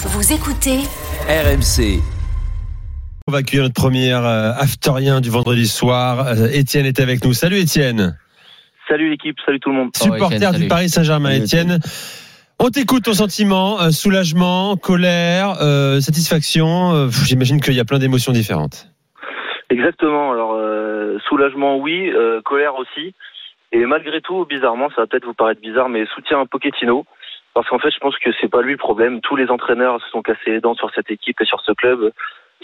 Vous écoutez RMC. On va accueillir notre première euh, afterien du vendredi soir. Euh, Étienne est avec nous. Salut Étienne. Salut l'équipe, salut tout le monde. Supporter du Paris Saint-Germain. Étienne, on t'écoute ton sentiment, euh, soulagement, colère, euh, satisfaction. Euh, J'imagine qu'il y a plein d'émotions différentes. Exactement. Alors euh, soulagement oui, euh, colère aussi. Et malgré tout, bizarrement, ça va peut-être vous paraître bizarre, mais soutien à Pochettino. Parce qu'en fait, je pense que c'est pas lui le problème. Tous les entraîneurs se sont cassés les dents sur cette équipe et sur ce club.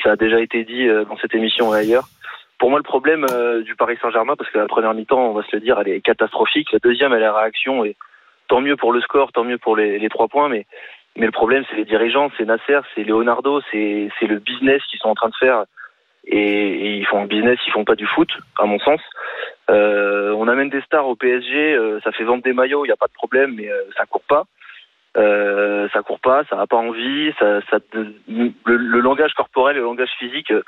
Ça a déjà été dit euh, dans cette émission et ailleurs. Pour moi, le problème euh, du Paris Saint-Germain, parce que la première mi-temps, on va se le dire, elle est catastrophique. La deuxième, elle est la réaction. Et tant mieux pour le score, tant mieux pour les, trois points. Mais, mais le problème, c'est les dirigeants, c'est Nasser, c'est Leonardo, c'est le business qu'ils sont en train de faire. Et, ils font un business, ils font pas du foot, à mon sens. Euh, on amène des stars au PSG, ça fait vendre des maillots, il n'y a pas de problème, mais ça court pas. Euh, ça court pas, ça a pas envie, ça, ça le, le langage corporel, le langage physique euh,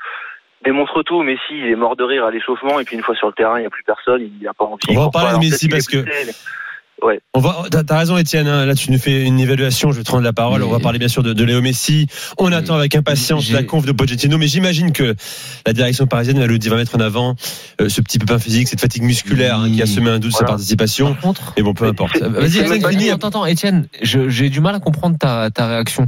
démontre tout. Messi, il est mort de rire à l'échauffement, et puis une fois sur le terrain, il n'y a plus personne, il n'a pas envie. On va en parler de Messi parce que- mais- On va, t'as, raison Étienne. hein. Là, tu nous fais une évaluation. Je vais te rendre la parole. On va parler bien sûr de, de Léo Messi. On attend avec impatience la conf de Pochettino, mais j'imagine que la direction parisienne va, le, va mettre en avant euh, ce petit pépin physique, cette fatigue musculaire hein, qui a semé un doute sur sa Voilà. participation. Par contre, Et bon, peu importe. Vas-y, Étienne, attends, attends, Étienne, j'ai du mal à comprendre ta, ta réaction.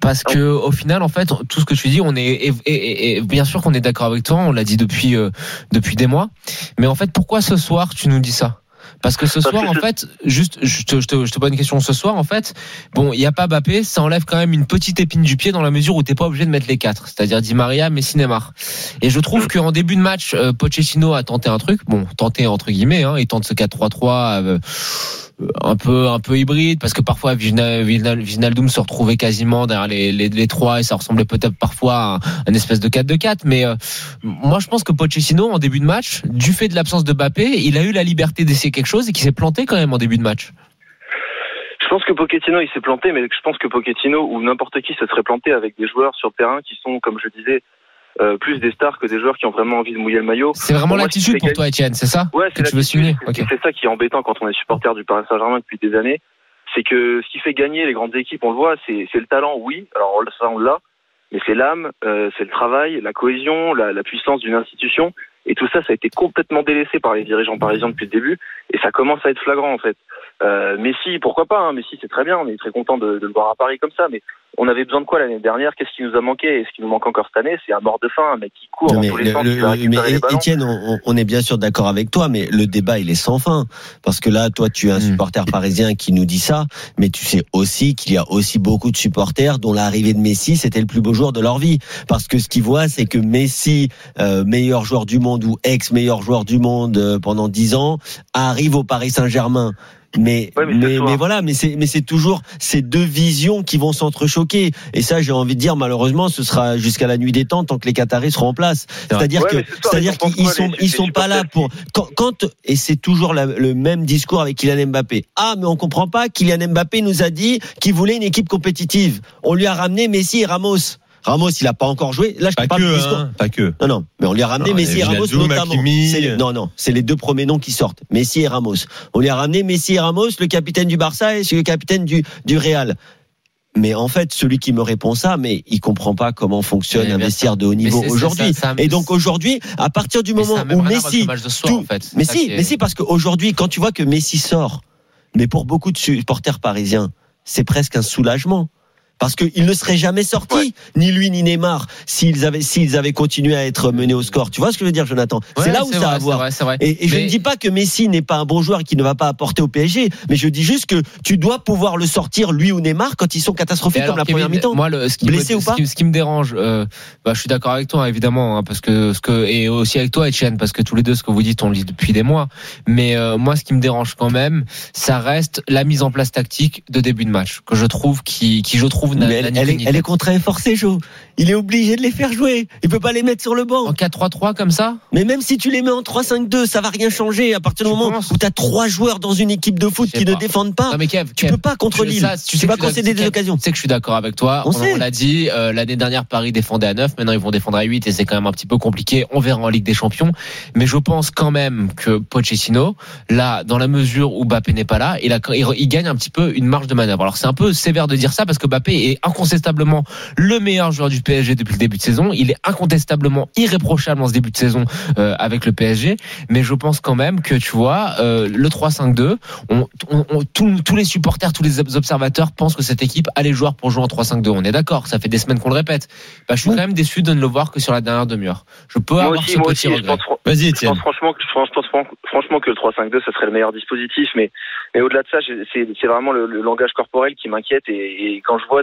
Parce que au final, en fait, tout ce que tu dis, on est et, et- et- et bien sûr qu'on est d'accord avec toi. On l'a dit depuis euh, depuis des mois. Mais en fait, pourquoi ce soir tu nous dis ça? Parce que ce soir, en fait, juste, je te, je, te, je te pose une question. Ce soir, en fait, bon, il n'y a pas Bappé, ça enlève quand même une petite épine du pied dans la mesure où t'es pas obligé de mettre les quatre, c'est-à-dire Di Maria, Messi, Neymar. Et je trouve qu'en début de match, euh, Pochettino a tenté un truc, bon, tenté entre guillemets, hein, il tente ce 4-3-3 euh, un peu un peu hybride parce que parfois Vinaldum se retrouvait quasiment derrière les, les, les trois et ça ressemblait peut-être parfois à un, espèce de 4-2-4 mais euh, moi je pense que Pochettino en début de match du fait de l'absence de Mbappé il a eu la liberté d'essayer quelque chose et qui s'est planté quand même en début de match. Je pense que Pochettino il s'est planté, mais je pense que Pochettino ou n'importe qui se serait planté avec des joueurs sur terrain qui sont, comme je disais, euh, plus des stars que des joueurs qui ont vraiment envie de mouiller le maillot. c'est vraiment l'attitude pour toi Étienne c'est ça Ouais, c'est tu veux C'est ça qui est embêtant quand on est supporter du Paris Saint-Germain depuis des années. C'est que ce qui fait gagner les grandes équipes, on le voit, c'est le talent, oui. Alors ça, on l'a. Mais c'est l'âme, euh, c'est le travail, la cohésion, la, la puissance d'une institution. Et tout ça, ça a été complètement délaissé par les dirigeants parisiens depuis le début. Et ça commence à être flagrant, en fait. Euh, Messi, pourquoi pas hein, Messi, c'est très bien. On est très content de, de le voir à Paris comme ça. Mais on avait besoin de quoi l'année dernière? Qu'est-ce qui nous a manqué? Et ce qui nous manque encore cette année, c'est un mort de faim, un mec qui court Non, dans mais tous les le- sens, le- mais. Étienne, on, on est bien sûr d'accord avec toi, mais le débat il est sans fin parce que là, toi, tu es un Mm. supporter parisien qui nous dit ça, mais tu sais aussi qu'il y a aussi beaucoup de supporters dont l'arrivée de Messi c'était le plus beau jour de leur vie parce que ce qu'ils voient, c'est que Messi, euh, meilleur joueur du monde ou ex meilleur joueur du monde euh, pendant dix ans, arrive au Paris Saint-Germain. Mais, Ouais, mais mais, voilà, mais c'est mais c'est toujours ces deux visions qui vont s'entrechoquer. Et ça, j'ai envie de dire, malheureusement, ce sera jusqu'à la nuit des temps tant que les Qataris seront en place. C'est-à-dire Ouais, que ce c'est-à-dire qu'ils quoi, sont les- ils sont pas là pour quand, quand et c'est toujours la- le même discours avec Kylian Mbappé. Ah mais on comprend pas. Kylian Mbappé nous a dit qu'il voulait une équipe compétitive. On lui a ramené Messi et Ramos. Ramos, il a pas encore joué. Là, je Pas du que, hein, pas que. Non, non, mais on lui a ramené Non, Messi et Ramos notamment. Les- non, non, c'est les deux premiers noms qui sortent. Messi et Ramos. On lui a ramené Messi et Ramos, le capitaine du Barça et le capitaine du, du Real. Mais en fait, celui qui me répond ça, mais il comprend pas comment fonctionne un vestiaire de haut niveau aujourd'hui. Et donc aujourd'hui, à partir du moment où Messi, soir, tout- en fait. C'est mais si, est- mais si, parce qu'aujourd'hui, quand tu vois que Messi sort, mais pour beaucoup de supporters parisiens, c'est presque un soulagement. Parce qu'ils ne seraient jamais sortis, Ouais. ni lui ni Neymar, s'ils avaient, s'ils avaient continué à être menés au score. Tu vois ce que je veux dire, Jonathan? C'est là où ça vrai, a à c'est voir. vrai, c'est vrai. Et, et je ne dis pas que Messi n'est pas un bon joueur et qu'il ne va pas apporter au PSG, mais je dis juste que tu dois pouvoir le sortir, lui ou Neymar, quand ils sont catastrophiques alors, comme la Kevin, première mi-temps. Moi, le, ce, qui Blessé me, ou pas ce, qui, ce qui me dérange, euh, bah, je suis d'accord avec toi, évidemment, hein, parce que ce que et aussi avec toi, Etienne, parce que tous les deux, ce que vous dites, on le dit depuis des mois. Mais euh, moi, ce qui me dérange quand même, ça reste la mise en place tactique de début de match, que je trouve qui, qui je trouve trouve elle, est, elle est tête. contrainte forcée, Joe. Il est obligé de les faire jouer. Il peut pas les mettre sur le banc. En 4-3-3 comme ça Mais même si tu les mets en 3-5-2, ça va rien changer à partir du Tu moment où tu as trois joueurs dans une équipe de foot qui ne défendent pas. Non mais Kev, tu Kev, peux pas contre tu- Lille. ça, tu sais vas concéder des occasions. Tu sais que je suis d'accord avec toi. On On, sait. on l'a dit, euh, l'année dernière, Paris défendait à 9. Maintenant, ils vont défendre à 8 et c'est quand même un petit peu compliqué. On verra en Ligue des Champions. Mais je pense quand même que Pochettino, là, dans la mesure où Mbappé n'est pas là, il, a, il, il gagne un petit peu une marge de manœuvre. Alors, c'est un peu sévère de dire ça parce que Mbappé est incontestablement le meilleur joueur du PSG depuis le début de saison. Il est incontestablement irréprochable en ce début de saison euh, avec le PSG. Mais je pense quand même que, tu vois, euh, le 3-5-2, on, on- on- tous- tous les supporters, tous les observateurs pensent que cette équipe a les joueurs pour jouer en 3-5-2. On est d'accord, ça fait des semaines qu'on le répète. Bah, je suis quand même déçu de ne le voir que sur la dernière demi-heure. Je peux Moi avoir aussi, ce moi petit aussi, je regret. Vas-y, je Étienne. pense franchement que je pense, je pense fran- franchement que le 3-5-2 ça serait le meilleur dispositif, mais mais au-delà de ça, c'est c'est vraiment le, le langage corporel qui m'inquiète et, et quand je vois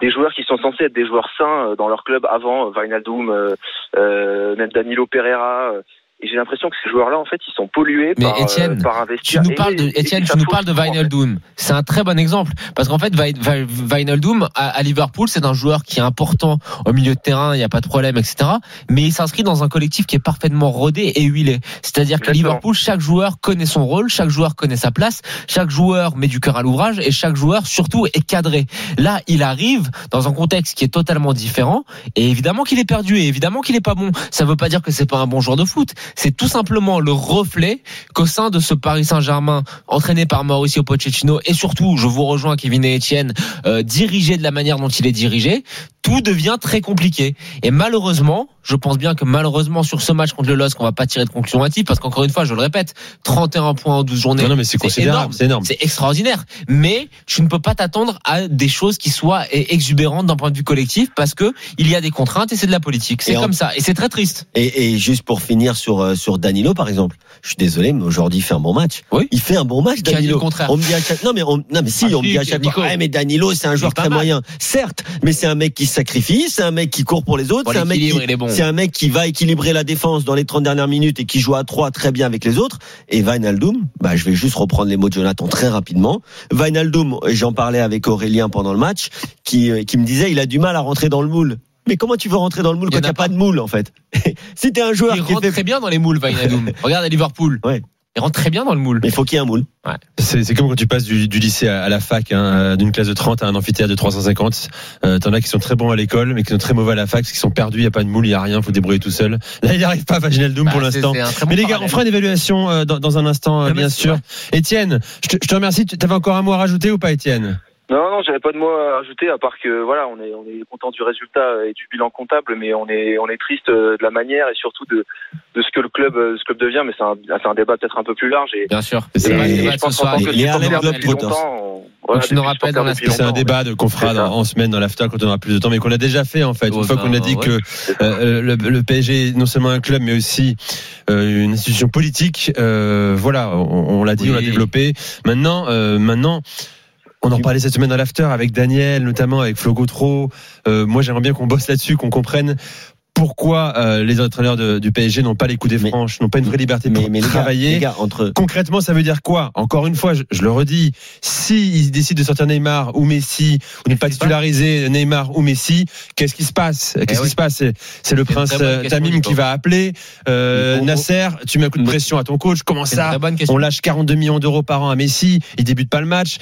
des joueurs qui sont censés être des joueurs sains euh, dans leur club avant, euh, euh, euh, même Danilo Pereira. Et j'ai l'impression que ces joueurs-là, en fait, ils sont pollués Mais par, Étienne, euh, par Tu nous parles de, et- et Étienne, ça tu nous parles de. Wijnaldum. C'est un très bon exemple. Parce qu'en fait, Wij- Wij- Wijnaldum, à, Liverpool, c'est un joueur qui est important au milieu de terrain, il n'y a pas de problème, etc. Mais il s'inscrit dans un collectif qui est parfaitement rodé et huilé. C'est-à-dire que Exactement. Liverpool, chaque joueur connaît son rôle, chaque joueur connaît sa place, chaque joueur met du cœur à l'ouvrage et chaque joueur, surtout, est cadré. Là, il arrive dans un contexte qui est totalement différent et évidemment qu'il est perdu et évidemment qu'il est pas bon. Ça veut pas dire que c'est pas un bon joueur de foot. C'est tout simplement le reflet qu'au sein de ce Paris Saint-Germain entraîné par Mauricio Pochettino et surtout, je vous rejoins Kevin et Etienne, euh, dirigé de la manière dont il est dirigé, tout devient très compliqué. Et malheureusement, je pense bien que malheureusement sur ce match contre le LOSC, on va pas tirer de conclusion hâtive parce qu'encore une fois, je le répète, 31 points en 12 journées. Non, non, mais c'est considérable, énorme. c'est énorme. C'est extraordinaire. Mais tu ne peux pas t'attendre à des choses qui soient exubérantes d'un point de vue collectif parce que il y a des contraintes et c'est de la politique. C'est en- comme ça. Et c'est très triste. Et, et juste pour finir sur euh, sur Danilo par exemple, je suis désolé mais aujourd'hui il fait un bon match. Oui. Il fait un bon match a dit Danilo. le contraire On me dit à chaque non mais on, non mais si Ah, on me dit à chaque fois ouais, mais Danilo c'est un joueur très mal. moyen. Certes, mais c'est un mec qui sacrifie, c'est un mec qui court pour les autres, c'est un mec qui il est bon. C'est un mec qui va équilibrer la défense dans les 30 dernières minutes et qui joue à 3 très bien avec les autres. Et Wijnaldum, bah, je vais juste reprendre les mots de Jonathan très rapidement. Et j'en parlais avec Aurélien pendant le match, qui, euh, qui me disait il a du mal à rentrer dans le moule. Mais comment tu veux rentrer dans le moule Il quand il n'y a pas de moule en fait? Si t'es un joueur Il qui rentre fait... très bien dans les moules, Wijnaldum. Regarde à Liverpool. Ouais. Il rentre très bien dans le moule. Mais il faut qu'il y ait un moule. C'est c'est comme quand tu passes du, du lycée à, à la fac, hein, euh, d'une classe de 30 à un amphithéâtre de 350. Euh, T'en as qui sont très bons à l'école, mais qui sont très mauvais à la fac, parce qu'ils sont perdus, il n'y a pas de moule, il n'y a rien, faut se débrouiller tout seul. Là, il n'y arrive pas, Vaginal Doom, Bah, pour l'instant. bon Mais les gars, on fera une évaluation euh, dans, dans un instant, euh, bien sûr. Étienne, je te, je te remercie. Tu avais encore un mot à rajouter ou pas, Étienne? Non, non, j'avais pas de mots à ajouter à part que voilà, on est on est content du résultat et du bilan comptable, mais on est on est triste euh, de la manière et surtout de de ce que le club euh, ce club devient. Mais c'est un c'est un débat peut-être un peu plus large et, Bien sûr. C'est je pense soir. que depuis Trotters. longtemps, on- voilà, tu nous depuis rappelles dans C'est un débat de- qu'on fera dans- en semaine dans l'after quand on aura plus de temps, mais qu'on a déjà fait en fait. Oh, Une fois ben, qu'on a dit ouais. que euh, le, le PSG est non seulement un club, mais aussi euh, une institution politique. Euh, voilà, on, on l'a dit, Oui. on l'a développé. Maintenant, euh, maintenant. On en parlait cette semaine dans l'after avec Daniel, notamment avec Flo Gautreau. Euh, moi, j'aimerais bien qu'on bosse là-dessus, qu'on comprenne pourquoi euh, les entraîneurs de- du PSG n'ont pas les coups des franches, n'ont pas une vraie liberté Mais, pour mais les, gars, travailler. les gars, entre Concrètement, ça veut dire quoi? Encore une fois, je, je le redis, s'ils décident de sortir Neymar ou Messi, ou de ne pas titulariser Neymar ou Messi, qu'est-ce qui se passe? Qu'est-ce qui oui. se passe? C'est le prince euh, Tamim Nico. qui va appeler euh, Nasser. Tu mets un coup de pression à ton coach. Comment ça on lâche 42 millions d'euros par an à Messi, il débute pas le match.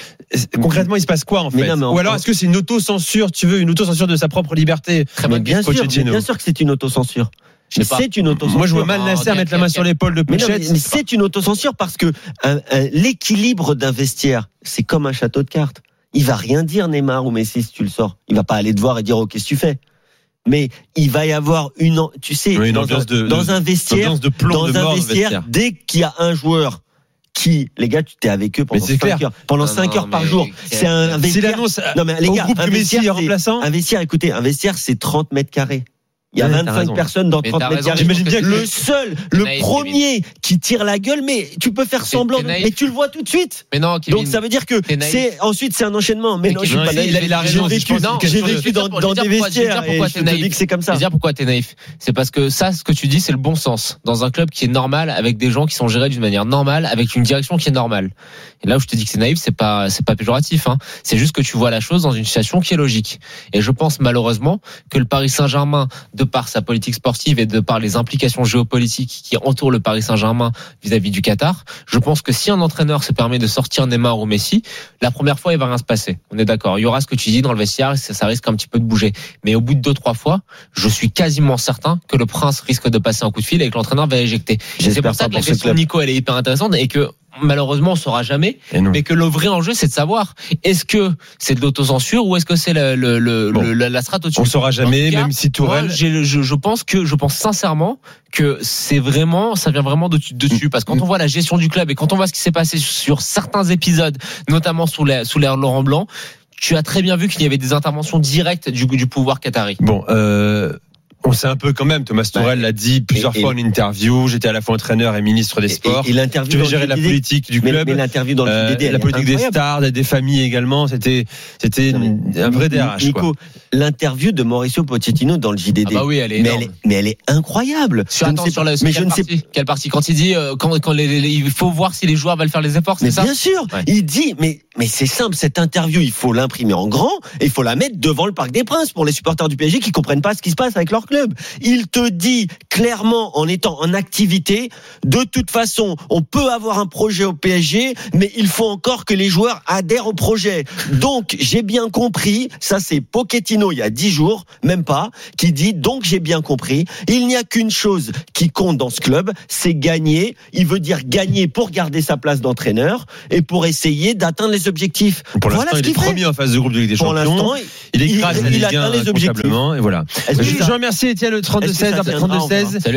Concrètement, il se passe quoi en fait? non, Ou alors est-ce que c'est une auto-censure, tu veux, une auto-censure de sa propre liberté? Très bien sûr, bien sûr que c'est une autocensure. C'est une autocensure. Moi, je vois mal Nasser mettre la main sur l'épaule de mais c'est une autocensure parce que un- un- l'équilibre d'un vestiaire, c'est comme un château de cartes. Il va rien dire Neymar ou Messi si tu le sors. Il va pas aller te voir et dire oh qu'est-ce que tu fais. Mais il va y avoir une, tu sais, Oui, une dans, ambiance un, de- dans de- un vestiaire, de plomb, dans de un vestiaire, vestiaire. dès qu'il y a un joueur qui, les gars, tu t'es avec eux pendant Mais c'est 5 clair. heures, pendant Non, 5 non, heures par jour. C'est un vestiaire. annonce Non mais les gars, groupe un vestiaire, est remplaçant, un vestiaire, écoutez, un vestiaire, c'est 30 mètres carrés. Il y a Ouais, t'as 25 raison. personnes dans Mais 30 t'as mètres raison, bien que- Le seul, le naïf, premier qui tire la gueule, mais tu peux faire semblant, mais tu le vois tout de suite. Mais non, Kevin. Donc ça veut dire que c'est ensuite c'est un enchaînement. Mais Mais non, je suis pas naïf. il a- raison, je j'ai je vécu dans, dans je des je vestiaires pourquoi je te dis que c'est comme Je ça. vais dire pourquoi t'es naïf. C'est parce que ça, ce que tu dis, c'est le bon sens. Dans un club qui est normal, avec des gens qui sont gérés d'une manière normale, avec une direction qui est normale. Et là où je te dis que c'est naïf, c'est pas, c'est pas péjoratif. Hein. C'est juste que tu vois la chose dans une situation qui est logique. Et je pense malheureusement que le Paris Saint-Germain, de par sa politique sportive et de par les implications géopolitiques qui entourent le Paris Saint-Germain vis-à-vis du Qatar, je pense que si un entraîneur se permet de sortir Neymar ou Messi, la première fois, il va rien se passer. On est d'accord. Il y aura ce que tu dis dans le vestiaire, ça, ça risque un petit peu de bouger. Mais au bout de deux, trois fois, je suis quasiment certain que le prince risque de passer un coup de fil et que l'entraîneur va éjecter. C'est pour ça que la question de. Nico, elle est hyper intéressante et que malheureusement, on saura jamais. Mais que le vrai enjeu, c'est de savoir est-ce que c'est de l'autocensure ou est-ce que c'est le, le, le, Bon. le- la, la strate au-dessus? On saura jamais, cas, même si Tourelle. moi, je, je pense que je pense sincèrement que c'est vraiment ça vient vraiment de- dessus parce que quand on voit la gestion du club et quand on voit ce qui s'est passé sur certains épisodes notamment sous l'ère sous Laurent Blanc tu as très bien vu qu'il y avait des interventions directes du, du pouvoir qatari. Bon, euh, on sait un peu quand même. Thomas Tourelle l'a dit plusieurs et- fois en interview. J'étais à la fois entraîneur et ministre des Sports. Et, l'interview Tu veux gérer la politique du mais, club. mais l'interview dans le euh, JDD, elle la politique des stars, des, familles également, c'était c'était mais- un vrai DRH. Nico, l'interview de Mauricio Pochettino dans le JDD. Ah bah oui, elle est mais, elle est, mais elle est incroyable. Sur, Je attends, sais sur pas- la, mais quelle je ne sais partie, quelle partie quand il dit euh, quand, quand les- les- il faut voir si les joueurs veulent faire les efforts, Mais c'est ça bien sûr, Ouais. il dit, mais, mais c'est simple, cette interview, il faut l'imprimer en grand et il faut la mettre devant le Parc des Princes pour les supporters du PSG qui comprennent pas ce qui se passe avec leur club. Il te dit clairement, en étant en activité, de toute façon, on peut avoir un projet au PSG, mais il faut encore que les joueurs adhèrent au projet. Donc, j'ai bien compris, ça c'est Pochettino il y a dix jours, même pas, qui dit, donc j'ai bien compris, il n'y a qu'une chose qui compte dans ce club, c'est gagner. Il veut dire gagner pour garder sa place d'entraîneur et pour essayer d'atteindre les objectifs. Pour voilà l'instant, ce il est qu'il fait. premier en phase de groupe de Ligue des Pour Champions. l'instant, Il écrase il- il Ligue atteint 1 les objectifs. et voilà. Je, je remercie Étienne le est-ce que 32 16 ça après viendra 32 16. Salut.